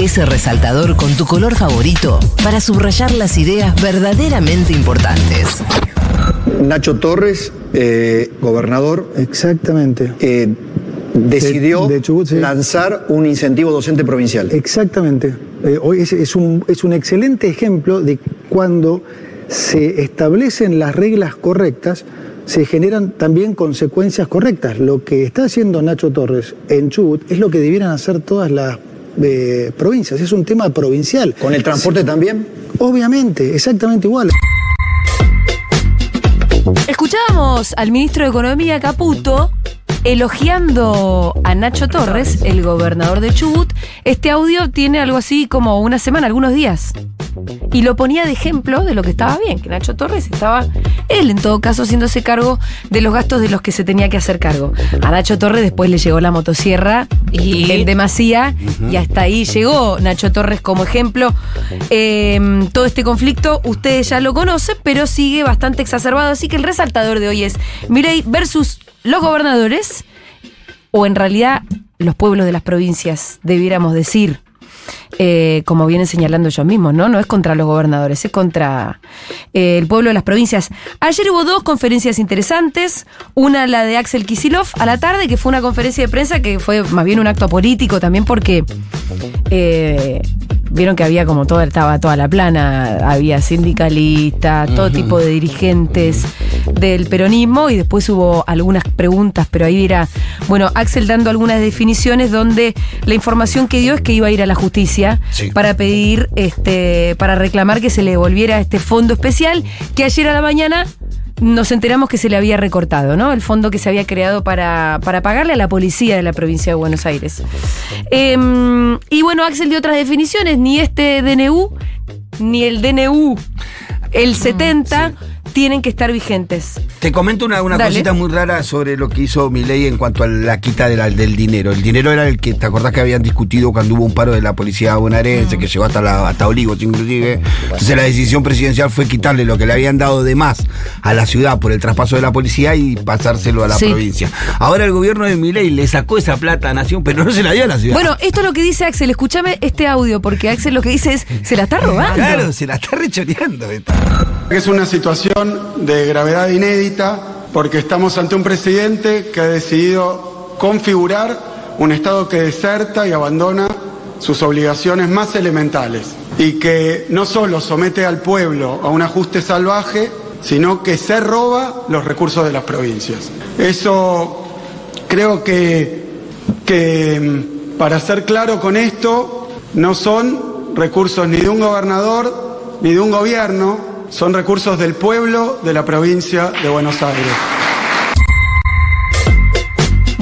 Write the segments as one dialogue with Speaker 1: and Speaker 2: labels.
Speaker 1: ese resaltador con tu color favorito para subrayar las ideas verdaderamente importantes.
Speaker 2: Nacho Torres, eh, gobernador,
Speaker 3: Exactamente.
Speaker 2: eh, decidió
Speaker 3: De- de Chubut, sí.
Speaker 2: lanzar un incentivo docente provincial.
Speaker 3: Exactamente. Eh, hoy es, es un, es un excelente ejemplo de cuando se establecen las reglas correctas, se generan también consecuencias correctas. Lo que está haciendo Nacho Torres en Chubut es lo que debieran hacer todas las eh, provincias. Es un tema provincial.
Speaker 2: ¿Con el transporte también?
Speaker 3: Obviamente, exactamente igual.
Speaker 4: Escuchábamos al ministro de Economía Caputo elogiando a Nacho Torres, el gobernador de Chubut. Este audio tiene algo así como una semana, algunos días. Y lo ponía de ejemplo de lo que estaba bien, que Nacho Torres estaba, él en todo caso, haciéndose cargo de los gastos de los que se tenía que hacer cargo. A Nacho Torres después le llegó la motosierra
Speaker 5: Y-
Speaker 4: en demasía y hasta ahí llegó Nacho Torres como ejemplo. Eh, todo este conflicto ustedes ya lo conocen, pero sigue bastante exacerbado, así que el resaltador de hoy es Milei versus los gobernadores, o en realidad los pueblos de las provincias, debiéramos decir. Eh, como vienen señalando ellos mismos, ¿no? No es contra los gobernadores, es contra eh, el pueblo de las provincias. Ayer hubo dos conferencias interesantes, una la de Axel Kisilov a la tarde, que fue una conferencia de prensa que fue más bien un acto político también porque eh, vieron que había como toda, estaba toda la plana, había sindicalistas, todo tipo de dirigentes del peronismo y después hubo algunas preguntas, pero ahí era, bueno, Axel dando algunas definiciones donde la información que dio es que iba a ir a la justicia
Speaker 6: Sí.
Speaker 4: para pedir, este, para reclamar que se le devolviera este fondo especial que ayer a la mañana nos enteramos que se le había recortado, ¿no? El fondo que se había creado para, para pagarle a la policía de la provincia de Buenos Aires. Em, y bueno, Axel dio otras definiciones, ni este DNU, ni el DNU, el 70, tienen que estar vigentes.
Speaker 6: Te comento una, cosita muy rara sobre lo que hizo Milei en cuanto a la quita de la- del dinero. El dinero era el que, ¿te acordás que habían discutido cuando hubo un paro de la policía bonaerense, que llegó hasta, la, hasta Olivos inclusive? Entonces la decisión presidencial fue quitarle lo que le habían dado de más a la ciudad por el traspaso de la policía y pasárselo a la
Speaker 4: Sí.
Speaker 6: provincia. Ahora el gobierno de Milei le sacó esa plata a Nación, pero no se la dio a la ciudad.
Speaker 4: Bueno, esto es lo que dice Axel. Escúchame este audio, porque Axel lo que dice es, se la está robando.
Speaker 6: Claro, se la está rechoreando. esta.
Speaker 7: Es una situación de gravedad inédita porque estamos ante un presidente que ha decidido configurar un Estado que deserta y abandona sus obligaciones más elementales y que no solo somete al pueblo a un ajuste salvaje, sino que se roba los recursos de las provincias. Eso creo que, que mm, para ser claro con esto, no son recursos ni de un gobernador ni de un gobierno, son recursos del pueblo de la provincia de Buenos Aires.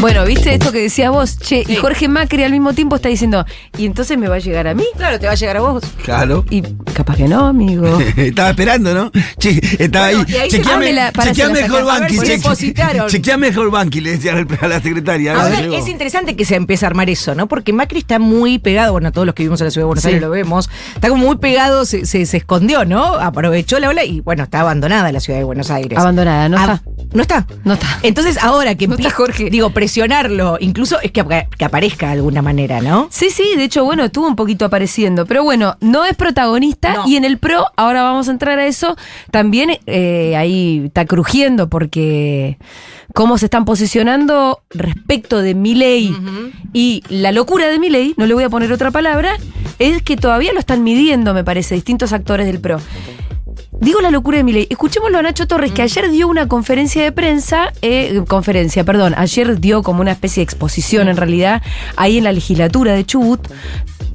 Speaker 4: Bueno, ¿viste esto que decía vos? Che, y Jorge Macri al mismo tiempo está diciendo, ¿y entonces me va a llegar a mí?
Speaker 5: Claro, te va a llegar a vos.
Speaker 6: Claro.
Speaker 4: Y capaz que no, amigo.
Speaker 6: Estaba esperando, ¿no? Che, estaba
Speaker 5: Bueno,
Speaker 6: ahí.
Speaker 5: y ahí se
Speaker 6: Chequeame,
Speaker 4: pone la- para
Speaker 6: chequeame
Speaker 4: ver
Speaker 6: banqui. Chequeame mejor banqui, le decía a la secretaria.
Speaker 5: Ahora, es interesante que se empiece a armar eso, ¿no? Porque Macri está muy pegado, bueno, todos los que vivimos en la ciudad de Buenos
Speaker 4: Sí.
Speaker 5: Aires lo vemos, está como muy pegado, se, se- se escondió, ¿no? Aprovechó la ola y bueno, está abandonada la ciudad de Buenos Aires.
Speaker 4: Abandonada, no
Speaker 5: Ah,
Speaker 4: está.
Speaker 5: No está.
Speaker 4: No está.
Speaker 5: Entonces ahora que
Speaker 4: No está
Speaker 5: empie-
Speaker 4: Jorge.
Speaker 5: digo, presionarlo, incluso es que, que aparezca de alguna manera, ¿no?
Speaker 4: Sí, sí, de hecho, bueno, estuvo un poquito apareciendo. Pero bueno, no es protagonista.
Speaker 5: No.
Speaker 4: Y en el pro, ahora vamos a entrar a eso, también eh, ahí está crujiendo porque cómo se están posicionando respecto de Milei y la locura de Milei, no le voy a poner otra palabra, es que todavía lo están midiendo, me parece, distintos actores del pro. Digo la locura de Milei. Escuchémoslo a Nacho Torres, que ayer dio una conferencia de prensa, eh, conferencia, perdón, ayer dio como una especie de exposición en realidad, ahí en la legislatura de Chubut,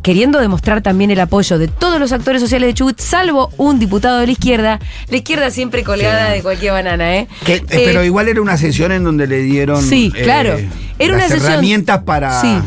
Speaker 4: queriendo demostrar también el apoyo de todos los actores sociales de Chubut, salvo un diputado de la izquierda, la izquierda siempre colgada de cualquier banana, ¿eh?
Speaker 6: Que- eh,
Speaker 4: Eh,
Speaker 6: pero igual era una sesión en donde le dieron
Speaker 4: Sí,
Speaker 6: eh,
Speaker 4: claro. Era
Speaker 6: las
Speaker 4: una sesión.
Speaker 6: herramientas para
Speaker 4: Sí.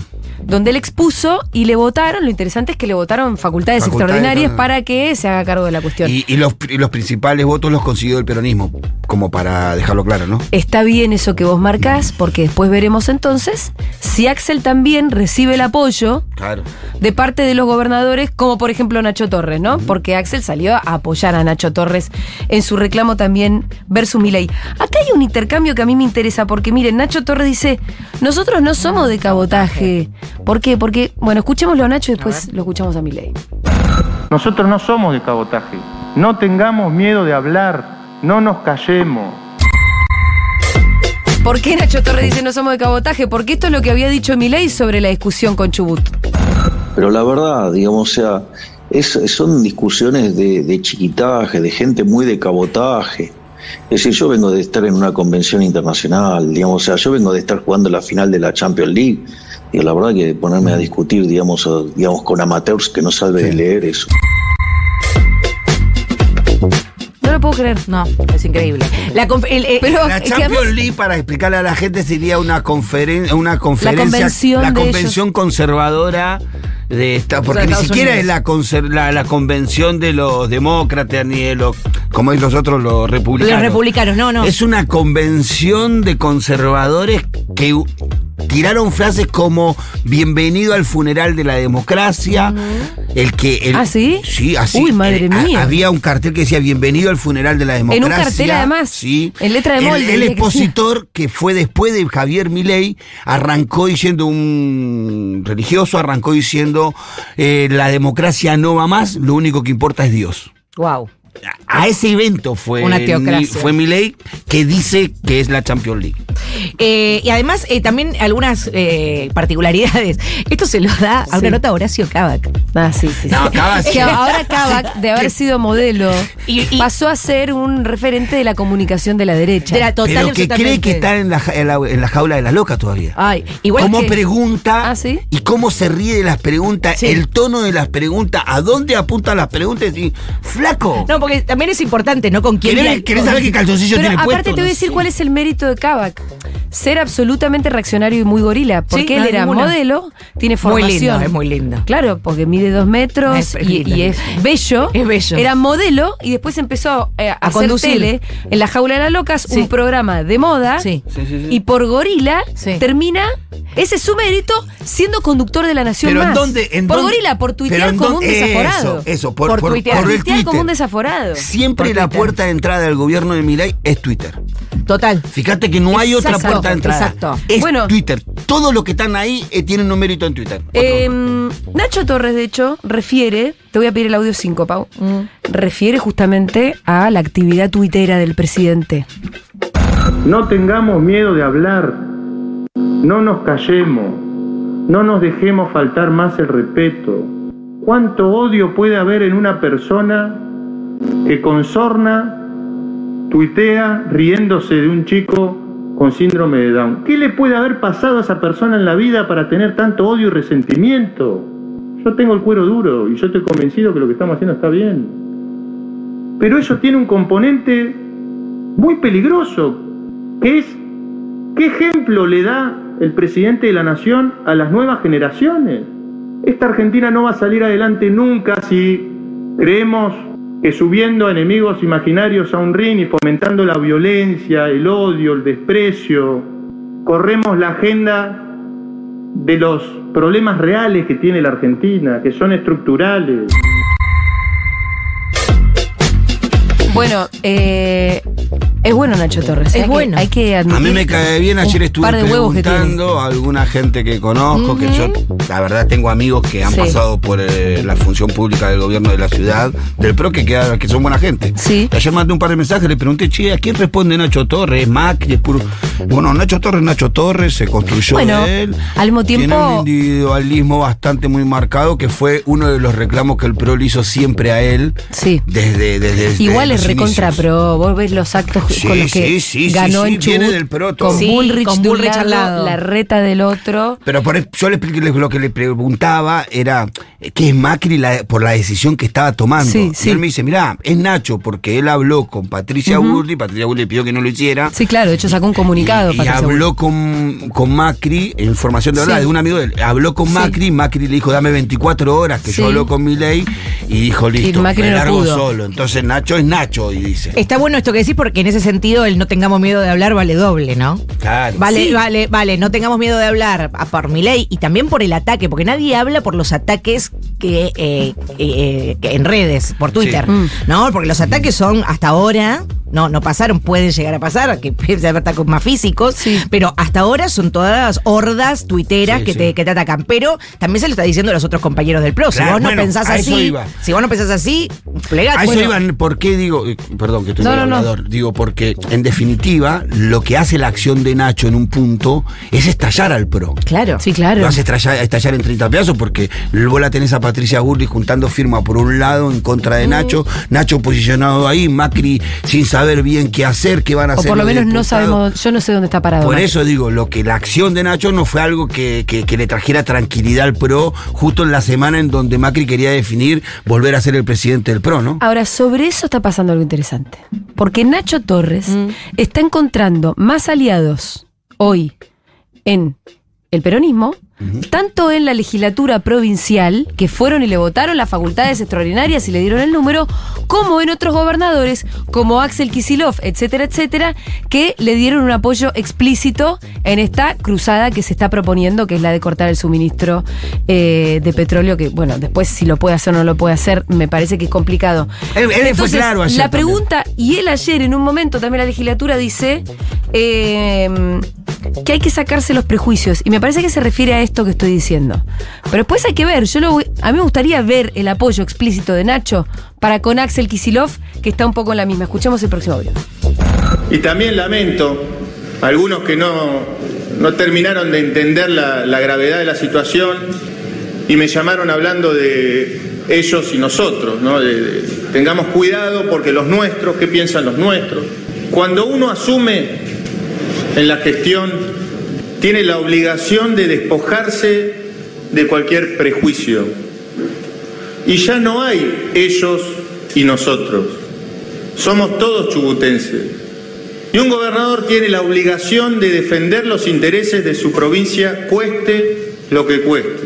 Speaker 4: Donde él expuso y le votaron, lo interesante es que le votaron facultades,
Speaker 6: Facultades,
Speaker 4: extraordinarias para que se haga cargo de la cuestión.
Speaker 6: y, y los, y los principales votos los consiguió el peronismo, como para dejarlo claro, ¿no?
Speaker 4: Está bien eso que vos marcás, porque después veremos entonces si Axel también recibe el apoyo
Speaker 6: Claro.
Speaker 4: De parte de los gobernadores, como por ejemplo Nacho Torres, ¿no? Porque Axel salió a apoyar a Nacho Torres en su reclamo también versus Milei. Acá hay un intercambio que a mí me interesa, porque miren, Nacho Torres dice, nosotros no somos de cabotaje. ¿Por qué? Porque, bueno, escuchémoslo a Nacho y después lo escuchamos a Milei.
Speaker 8: Nosotros no somos de cabotaje. No tengamos miedo de hablar, no nos callemos.
Speaker 4: ¿Por qué Nacho Torres dice no somos de cabotaje? Porque esto es lo que había dicho Milei sobre la discusión con Chubut.
Speaker 9: Pero la verdad, digamos, o sea, es, son discusiones de, de chiquitaje, de gente muy de cabotaje. Es decir, yo vengo de estar en una convención internacional, digamos, o sea, yo vengo de estar jugando la final de la Champions League. Y la verdad que ponerme a discutir, digamos, digamos con amateurs que no saben de leer eso.
Speaker 4: No lo puedo creer.
Speaker 5: No, es increíble. La el- eh,
Speaker 4: Pero
Speaker 6: La
Speaker 4: es que
Speaker 6: Champions
Speaker 4: además-
Speaker 6: League, para explicarle a la gente, sería una, conferen una conferencia.
Speaker 4: convención
Speaker 6: la
Speaker 4: de
Speaker 6: convención conservadora de esta. Porque ni
Speaker 5: Estados
Speaker 6: siquiera
Speaker 5: Unidos.
Speaker 6: es la, la, la convención de los demócratas ni de los. Como es nosotros los republicanos.
Speaker 5: los republicanos, no, no.
Speaker 6: Es una convención de conservadores que tiraron frases como bienvenido al funeral de la democracia. El que. el-
Speaker 4: ¿Ah, sí?
Speaker 6: Sí, así.
Speaker 4: Uy, madre
Speaker 6: Eh, a-
Speaker 4: mía.
Speaker 6: había un cartel que decía bienvenido al funeral de la
Speaker 4: En
Speaker 6: democracia.
Speaker 4: un cartel, además,
Speaker 6: Sí.
Speaker 4: en letra de molde,
Speaker 6: El, expositor que fue después de Javier Milei arrancó diciendo un religioso, arrancó diciendo eh, la democracia no va más, lo único que importa es Dios.
Speaker 5: wow.
Speaker 6: A ese evento fue,
Speaker 5: Una
Speaker 6: mi- fue Milei que dice que es la Champions League.
Speaker 5: Eh, y además, eh, también algunas eh, particularidades. Esto se lo da a
Speaker 4: Sí.
Speaker 5: una nota a Horacio Kavak.
Speaker 4: Ah, sí, sí.
Speaker 6: No. Kavak
Speaker 4: ahora Kavak, de haber sido modelo,
Speaker 5: Y- y-
Speaker 4: pasó a ser un referente de la comunicación de la derecha.
Speaker 5: De la total
Speaker 6: Pero que cree que está en la, en la, en la jaula de las locas todavía.
Speaker 5: Ay, igual
Speaker 6: cómo
Speaker 5: que-
Speaker 6: pregunta
Speaker 4: Ah, ¿sí?
Speaker 6: y cómo se ríe de las preguntas,
Speaker 5: Sí.
Speaker 6: el tono de las preguntas, a dónde apuntan las preguntas y flaco.
Speaker 5: No, porque también es importante, ¿no? Con quién.
Speaker 6: ¿Querés, saber qué calzoncillo
Speaker 4: Pero
Speaker 6: tiene
Speaker 4: aparte
Speaker 6: puesto?
Speaker 4: te voy a decir cuál es el mérito de Kavak. Ser absolutamente reaccionario y muy gorila. Porque
Speaker 5: Sí,
Speaker 4: él
Speaker 5: no
Speaker 4: era
Speaker 5: ninguna.
Speaker 4: modelo, tiene
Speaker 5: Muy
Speaker 4: formación.
Speaker 5: lindo, es muy lindo.
Speaker 4: Claro, porque mide dos metros
Speaker 5: Es
Speaker 4: y, es bello.
Speaker 5: Es bello.
Speaker 4: Era modelo y después empezó eh, a, hacer
Speaker 5: conducir.
Speaker 4: tele en La Jaula de las Locas,
Speaker 5: Sí.
Speaker 4: un programa de moda.
Speaker 5: Sí.
Speaker 4: Y por gorila
Speaker 5: Sí.
Speaker 4: termina, ese es su mérito, siendo conductor de la Nación
Speaker 6: Pero ¿en
Speaker 4: Más.
Speaker 6: dónde? en
Speaker 4: por
Speaker 6: dónde-
Speaker 4: gorila, por tuitear como un desaforado.
Speaker 6: Eso, eso, por,
Speaker 5: Por
Speaker 6: por,
Speaker 5: tuitear.
Speaker 6: por el
Speaker 4: Tuitear como un
Speaker 6: Twitter. Siempre la
Speaker 5: Twitter.
Speaker 6: puerta de entrada del gobierno de Milei es Twitter.
Speaker 5: Total.
Speaker 6: Fíjate que no hay otra puerta de entrada.
Speaker 5: exacto.
Speaker 6: Es
Speaker 4: Bueno.
Speaker 6: Twitter. Todos los que están ahí eh, tienen un mérito en Twitter.
Speaker 4: Eh, Nacho Torres, de hecho, refiere, te voy a pedir el audio 5, Pau, refiere justamente a la actividad tuitera del presidente.
Speaker 8: No tengamos miedo de hablar, no nos callemos, no nos dejemos faltar más el respeto. ¿Cuánto odio puede haber en una persona que con sorna tuitea riéndose de un chico con síndrome de Down? ¿Qué le puede haber pasado a esa persona en la vida para tener tanto odio y resentimiento? Yo tengo el cuero duro y yo estoy convencido que lo que estamos haciendo está bien. Pero eso tiene un componente muy peligroso, que es qué ejemplo le da el presidente de la nación a las nuevas generaciones. Esta Argentina no va a salir adelante nunca si creemos que subiendo enemigos imaginarios a un ring y fomentando la violencia, el odio, el desprecio, corremos la agenda de los problemas reales que tiene la Argentina, que son estructurales.
Speaker 4: Bueno, eh, es bueno Nacho Torres.
Speaker 5: Es
Speaker 4: hay que-
Speaker 5: bueno.
Speaker 4: hay que
Speaker 6: A mí
Speaker 4: admitir
Speaker 6: me cae bien, ayer estuve
Speaker 4: par de huevos que tiene.
Speaker 6: preguntando a alguna gente que conozco, que yo, la verdad, tengo amigos que han
Speaker 4: Sí.
Speaker 6: pasado por eh, la función pública del gobierno de la ciudad, del PRO, que, queda- que son buena gente.
Speaker 4: Sí.
Speaker 6: Ayer mandé un par de mensajes, le pregunté, che, ¿a quién responde Nacho Torres? ¿Es Macri? ¿Es puro? Bueno, Nacho Torres, Nacho Torres, se construyó
Speaker 4: Bueno,
Speaker 6: de él.
Speaker 4: al mismo tiempo-
Speaker 6: Tiene un individualismo bastante muy marcado, que fue uno de los reclamos que el PRO le hizo siempre a él.
Speaker 4: Sí.
Speaker 6: Desde, desde, desde
Speaker 4: Igual es recontra pro. Vos ves los actos
Speaker 6: Sí,
Speaker 4: con los que
Speaker 6: sí, sí, sí,
Speaker 4: ganó
Speaker 6: sí,
Speaker 4: en
Speaker 6: viene
Speaker 4: Chubut
Speaker 6: del pro todo.
Speaker 4: con
Speaker 5: Sí,
Speaker 4: Bullrich,
Speaker 5: con
Speaker 4: de un
Speaker 5: Bullrich al lado.
Speaker 4: la reta del otro.
Speaker 6: Pero por, eso- yo le expliqué lo que le preguntaba era eh, qué es Macri la- por la decisión que estaba tomando.
Speaker 4: Sí,
Speaker 6: y
Speaker 4: sí.
Speaker 6: él me dice, mirá, es Nacho porque él habló con Patricia Burri, Patricia Burri le pidió que no lo hiciera.
Speaker 4: Sí, claro, de hecho sacó un comunicado.
Speaker 6: Y, y habló con, con Macri, información de verdad,
Speaker 4: Sí.
Speaker 6: de un amigo de él. Habló con
Speaker 4: Sí.
Speaker 6: Macri, Macri le dijo, dame 24 horas, que
Speaker 4: Sí.
Speaker 6: yo hablo con mi ley, y dijo, listo,
Speaker 4: Macri
Speaker 6: me
Speaker 4: no
Speaker 6: largo
Speaker 4: pudo.
Speaker 6: solo. Entonces Nacho es Nacho, y dice.
Speaker 5: Está bueno esto que decís porque en ese sentido el no tengamos miedo de hablar vale doble, ¿no?
Speaker 6: Claro.
Speaker 5: Vale,
Speaker 4: Sí.
Speaker 5: vale, vale, no tengamos miedo de hablar a por mi ley y también por el ataque, porque nadie habla por los ataques que, eh, eh, que en redes, por Twitter,
Speaker 6: Sí.
Speaker 4: Mm.
Speaker 5: ¿no? Porque los ataques son hasta ahora no, no pasaron, puede llegar a pasar, que se ataques más físicos, pero hasta ahora son todas hordas tuiteras
Speaker 6: Sí,
Speaker 5: que. Te, que te atacan. Pero también se lo está diciendo a los otros compañeros del PRO. Si vos no pensás así, si vos no pensás así, plegate.
Speaker 6: A eso
Speaker 5: Bueno,
Speaker 6: iban, ¿por qué digo? eh, Perdón, que estoy
Speaker 4: No, no, no.
Speaker 6: Digo, porque en definitiva, lo que hace la acción de Nacho en un punto es estallar al PRO.
Speaker 5: Claro.
Speaker 4: Sí, claro.
Speaker 6: Lo hace estallar, estallar en 30 pedazos porque vos la tenés a Patricia Burri juntando firma por un lado en contra de Nacho, Nacho posicionado ahí, Macri sin saber bien qué hacer, qué van a
Speaker 4: O
Speaker 6: hacer.
Speaker 4: por lo menos no sabemos, yo no sé dónde está parado.
Speaker 6: Por eso digo, lo que la acción de Nacho no fue algo que, que- que le trajera tranquilidad al PRO justo en la semana en donde Macri quería definir volver a ser el presidente del PRO, ¿no?
Speaker 4: Ahora, sobre eso está pasando algo interesante. Porque Nacho Torres está encontrando más aliados hoy en el peronismo, tanto en la legislatura provincial, que fueron y le votaron las facultades extraordinarias y le dieron el número, como en otros gobernadores, como Axel Kisilov, etcétera, etcétera, que le dieron un apoyo explícito en esta cruzada que se está proponiendo, que es la de cortar el suministro eh, de petróleo, que, bueno, después si lo puede hacer o no lo puede hacer, me parece que es complicado.
Speaker 6: Él- él fue
Speaker 4: Entonces,
Speaker 6: claro ayer
Speaker 4: La
Speaker 6: también.
Speaker 4: pregunta, y él ayer en un momento también la legislatura dice eh, que hay que sacarse los prejuicios. Y me parece que se refiere a esto que estoy diciendo. Pero después hay que ver, yo lo voy- a mí me gustaría ver el apoyo explícito de Nacho para con Axel Kisilov, que está un poco en la misma. Escuchemos el próximo video.
Speaker 8: Y también lamento a algunos que no, no terminaron de entender la, gravedad de la situación y me llamaron hablando de ellos y nosotros, ¿no? Tengamos cuidado porque los nuestros, ¿qué piensan los nuestros? Cuando uno asume en la gestión, tiene la obligación de despojarse de cualquier prejuicio. Y ya no hay ellos y nosotros. Somos todos chubutenses. Y un gobernador tiene la obligación de defender los intereses de su provincia, cueste lo que cueste.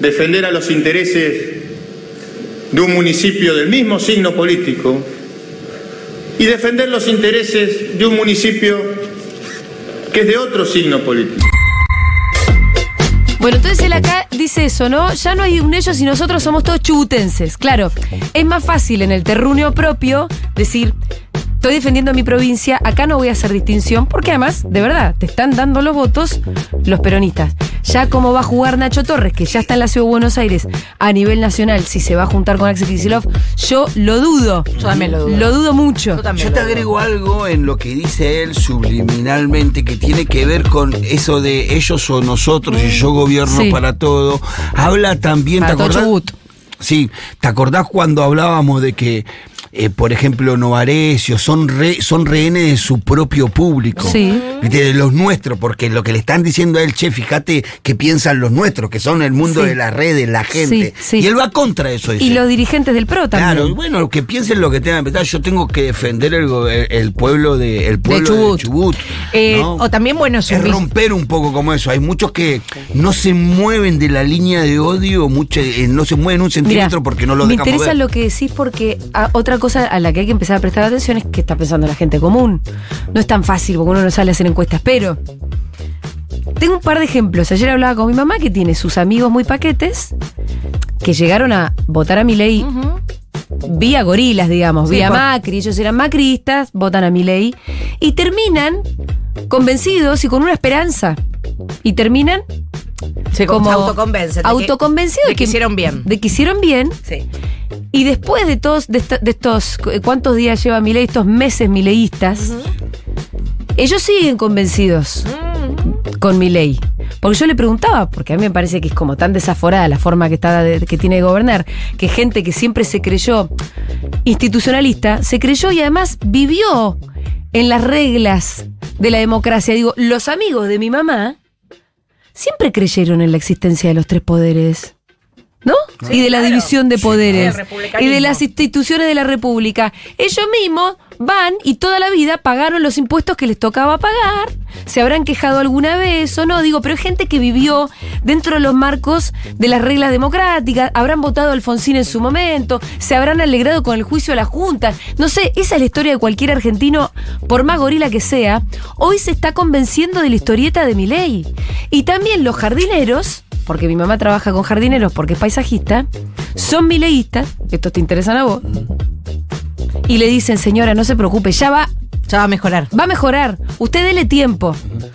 Speaker 8: Defender a los intereses de un municipio del mismo signo político y defender los intereses de un municipio que es de otro signo político.
Speaker 4: Bueno, entonces él acá dice eso, ¿no? Ya no hay un ellos y nosotros somos todos chubutenses. Claro, es más fácil en el terruño propio decir, estoy defendiendo mi provincia, acá no voy a hacer distinción, porque además, de verdad, te están dando los votos los peronistas. Ya como va a jugar Nacho Torres, que ya está en la ciudad de Buenos Aires a nivel nacional, si se va a juntar con Axel Kicillof, yo lo dudo.
Speaker 5: Yo también lo dudo.
Speaker 4: Lo dudo mucho.
Speaker 5: Yo también
Speaker 6: Yo te agrego algo en lo que dice él subliminalmente que tiene que ver con eso de ellos o nosotros y yo gobierno
Speaker 4: Sí.
Speaker 6: para todo. Habla también,
Speaker 4: Para
Speaker 6: ¿te acordás? Sí, ¿te acordás cuando hablábamos de que, eh, por ejemplo, Novarecio son, re- son rehenes de su propio público?
Speaker 4: Sí.
Speaker 6: De los nuestros, porque lo que le están diciendo a él, che, fíjate que piensan los nuestros, que son el mundo
Speaker 4: Sí.
Speaker 6: de las redes, la gente.
Speaker 4: Sí.
Speaker 6: Y él va contra eso.
Speaker 4: Y los dirigentes del PRO también.
Speaker 6: Claro, bueno, que piensen lo que tengan que. Yo tengo que defender el, pueblo de el pueblo de
Speaker 5: Chubut.
Speaker 6: Chubut.
Speaker 5: Eh,
Speaker 6: ¿no?
Speaker 5: O también, bueno, es
Speaker 6: romper un poco como eso. Hay muchos que no se mueven de la línea de odio, mucho, eh, no se mueven un
Speaker 4: Mirá,
Speaker 6: centímetro porque no lo
Speaker 4: Me
Speaker 6: dejan
Speaker 4: interesa
Speaker 6: mover.
Speaker 4: lo que decís porque ah, otra cosa a la que hay que empezar a prestar atención es que está pensando la gente común. No es tan fácil porque uno no sale a hacer encuestas, pero tengo un par de ejemplos. Ayer hablaba con mi mamá que tiene sus amigos muy paquetes que llegaron a votar a mi ley vía gorilas, digamos,
Speaker 5: Sí,
Speaker 4: vía
Speaker 5: por-
Speaker 4: Macri. Ellos eran macristas, votan a mi ley y terminan convencidos y con una esperanza. Y terminan
Speaker 5: se
Speaker 4: como
Speaker 5: se autoconvence. de que-
Speaker 4: autoconvencidos
Speaker 5: de que hicieron bien.
Speaker 4: De que hicieron bien
Speaker 5: Sí.
Speaker 4: y después de todos, de, esta- de estos, ¿cuántos días lleva Milei? Estos meses mileístas, ellos siguen convencidos con Milei. Porque yo le preguntaba, porque a mí me parece que es como tan desaforada la forma que, está de- que tiene de gobernar, que gente que siempre se creyó institucionalista, se creyó y además vivió en las reglas de la democracia. Digo, los amigos de mi mamá siempre creyeron en la existencia de los tres poderes. ¿No? y de la
Speaker 5: claro.
Speaker 4: división de poderes. Y de las instituciones de la República. Ellos mismos van y toda la vida pagaron los impuestos que les tocaba pagar. Se habrán quejado alguna vez o no, digo, pero hay gente que vivió dentro de los marcos de las reglas democráticas, habrán votado a Alfonsín en su momento, se habrán alegrado con el juicio de la Junta. No sé, esa es la historia de cualquier argentino, por más gorila que sea. Hoy se está convenciendo de la historieta de Milei. Y también los jardineros porque mi mamá trabaja con jardineros porque es paisajista, son mileístas, estos te interesan a vos, y le dicen, señora, no se preocupe, ya va
Speaker 5: Ya va a mejorar.
Speaker 4: Va a mejorar. Usted dele tiempo.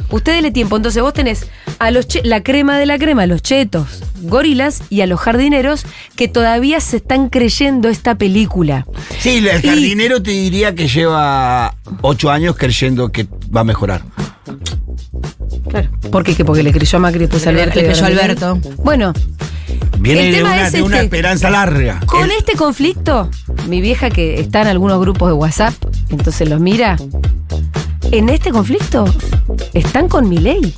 Speaker 4: Usted dele tiempo. Entonces vos tenés a los la crema de la crema, los chetos, gorilas y a los jardineros que todavía se están creyendo esta película.
Speaker 6: Sí, el
Speaker 4: Y-
Speaker 6: jardinero te diría que lleva ocho años creyendo que va a mejorar.
Speaker 4: ¿Por qué? Porque le creyó a Macri después a
Speaker 5: Le-
Speaker 4: Alberto.
Speaker 5: le creyó a Alberto.
Speaker 4: Bueno,
Speaker 6: Viene
Speaker 4: El
Speaker 6: de
Speaker 4: tema
Speaker 6: una,
Speaker 4: es
Speaker 6: de una
Speaker 4: este.
Speaker 6: esperanza larga.
Speaker 4: con
Speaker 6: El-
Speaker 4: este conflicto, mi vieja que está en algunos grupos de WhatsApp, entonces los mira. En este conflicto están con Milei,
Speaker 5: ¿No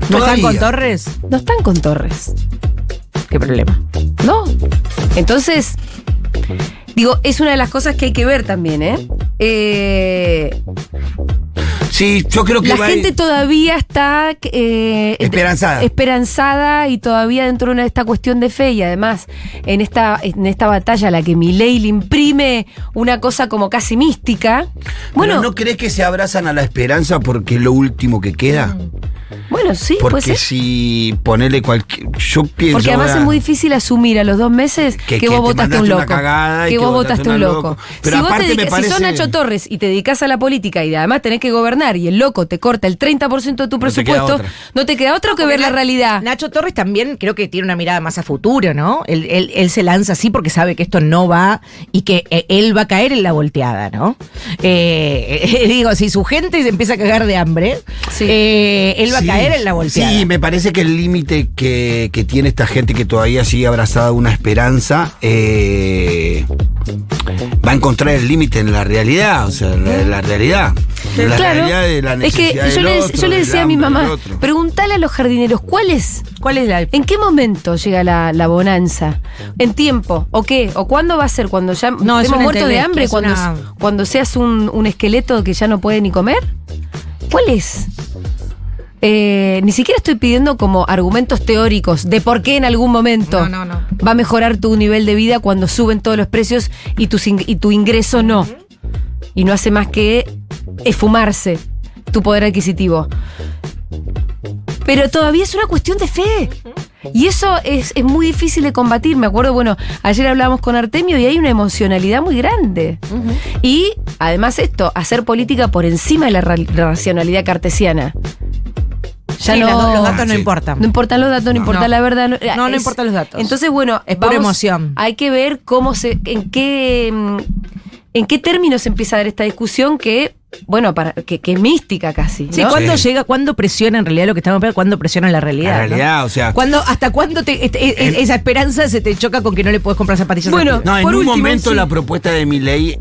Speaker 5: están
Speaker 6: Todavía.
Speaker 5: con Torres?
Speaker 4: no están con Torres.
Speaker 5: ¿Qué problema?
Speaker 4: ¿No? Entonces, digo, es una de las cosas que hay que ver también, ¿eh? Eh,
Speaker 6: Sí, yo creo que
Speaker 4: la
Speaker 6: va a-
Speaker 4: gente todavía está eh,
Speaker 6: Esperanzada.
Speaker 4: esperanzada y todavía dentro de una- esta cuestión de fe y además en esta, en esta batalla a la que Milei le imprime una cosa como casi mística. Bueno,
Speaker 6: Pero ¿no crees que se abrazan a la esperanza porque es lo último que queda?
Speaker 4: Bueno, sí, puede
Speaker 6: Porque
Speaker 4: ser.
Speaker 6: si ponele cualquier. Yo pienso.
Speaker 4: Porque además
Speaker 6: ahora
Speaker 4: es muy difícil asumir a los dos meses que,
Speaker 6: Que- que
Speaker 4: vos
Speaker 6: te
Speaker 4: votaste un loco. que
Speaker 6: que
Speaker 4: vos
Speaker 6: votaste
Speaker 4: votaste un loco.
Speaker 6: loco. Pero
Speaker 4: si vos te
Speaker 6: me
Speaker 4: dedicas- si sos Nacho Torres y te dedicas a la política y además tenés que gobernar y el loco te corta el 30% de tu
Speaker 6: No te queda
Speaker 4: presupuesto, no te queda otro que ver la realidad.
Speaker 5: Nacho Torres también creo que tiene una mirada más a futuro, ¿no? Él, él- él se lanza así porque sabe que esto no va y que eh, él va a caer en la volteada, ¿no? Eh, digo, si su gente se empieza a cagar de hambre,
Speaker 4: Sí.
Speaker 5: eh, él va
Speaker 6: Sí,
Speaker 5: a caer en la volteada.
Speaker 6: Sí, me parece que el límite que, que tiene esta gente que todavía sigue abrazada a una esperanza eh, va a encontrar el límite en la realidad, o sea, la, la realidad. La
Speaker 4: claro.
Speaker 6: realidad de la
Speaker 4: es que
Speaker 6: necesidad
Speaker 4: yo
Speaker 6: del
Speaker 4: le,
Speaker 6: otro,
Speaker 4: yo le
Speaker 6: del
Speaker 4: decía a mi mamá,
Speaker 6: otro.
Speaker 4: preguntale a los jardineros, ¿cuál es?
Speaker 5: ¿Cuál es la
Speaker 4: ¿En qué momento llega la, la bonanza? ¿En tiempo? ¿O qué? ¿O cuándo va a ser? ¿Cuando ya
Speaker 5: No, es
Speaker 4: estemos muertos de hambre?
Speaker 5: es
Speaker 4: ¿Cuando,
Speaker 5: una-
Speaker 4: ¿Cuando seas un, un esqueleto que ya no puede ni comer? ¿Cuál es? Eh, ni siquiera estoy pidiendo como argumentos teóricos de por qué en algún momento
Speaker 5: No, no, no.
Speaker 4: va a mejorar tu nivel de vida cuando suben todos los precios y, tu ingreso no. Y no hace más que esfumarse tu poder adquisitivo. Pero todavía es una cuestión de fe. Y eso es, es muy difícil de combatir. Me acuerdo, bueno, ayer hablábamos con Artemio y hay una emocionalidad muy grande. Y además esto, hacer política por encima de la ra- racionalidad cartesiana. Ya
Speaker 5: Sí,
Speaker 4: no,
Speaker 5: los datos no
Speaker 6: Sí.
Speaker 5: importan.
Speaker 4: no importan los datos, no, importa la verdad. No,
Speaker 5: No, importan los datos.
Speaker 4: Entonces, bueno,
Speaker 5: Es pura emoción.
Speaker 4: Hay que ver cómo se, en qué, en qué términos se empieza a dar esta discusión que, bueno, para, que, que es mística casi.
Speaker 5: Sí,
Speaker 4: ¿no?
Speaker 5: ¿cuándo
Speaker 6: Sí.
Speaker 5: llega, cuándo presiona en realidad lo que estamos viendo? ¿Cuándo presiona la realidad?
Speaker 6: La
Speaker 5: no?
Speaker 6: realidad, o sea.
Speaker 5: ¿Cuándo, ¿Hasta cuándo te- este- e-
Speaker 6: En-
Speaker 5: esa esperanza se te choca con que no le puedes comprar zapatillas?
Speaker 4: Bueno?
Speaker 6: No, en
Speaker 4: Por
Speaker 6: un
Speaker 4: último,
Speaker 6: momento
Speaker 4: sí.
Speaker 6: la propuesta de mi ley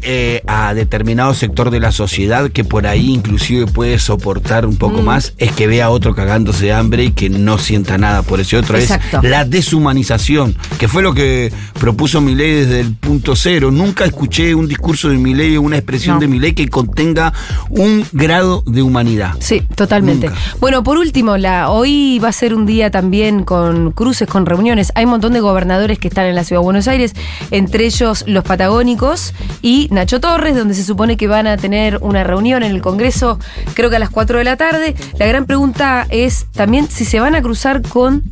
Speaker 6: a determinado sector de la sociedad que por ahí inclusive puede soportar un
Speaker 5: Mm.
Speaker 6: poco más es que vea a otro cagándose de hambre y que no sienta nada por ese otro.
Speaker 5: Exacto.
Speaker 6: Es la deshumanización, que fue lo que propuso mi ley desde el punto cero. Nunca escuché un discurso de mi ley o una expresión
Speaker 5: No.
Speaker 6: de mi ley que contenga un grado de humanidad.
Speaker 4: Sí, totalmente.
Speaker 6: Nunca.
Speaker 4: Bueno, por último, la, hoy va a ser un día también con cruces, con reuniones. Hay un montón de gobernadores que están en la ciudad de Buenos Aires, entre ellos los patagónicos y Nacho Torres, donde se supone que van a tener una reunión en el Congreso, creo que a las 4 de la tarde. La gran pregunta es también si se van a cruzar con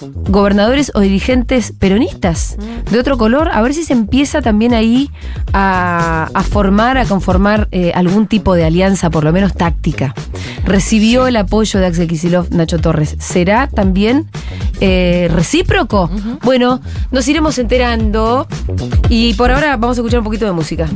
Speaker 4: gobernadores o dirigentes peronistas de otro color, a ver si se empieza también ahí a, a formar, a conformar eh, algún tipo de alianza, por lo menos táctica. Recibió el apoyo de Axel Kicillof, Nacho Torres. ¿Será también eh, recíproco? Bueno, nos iremos enterando y por ahora vamos a escuchar un poquito de música.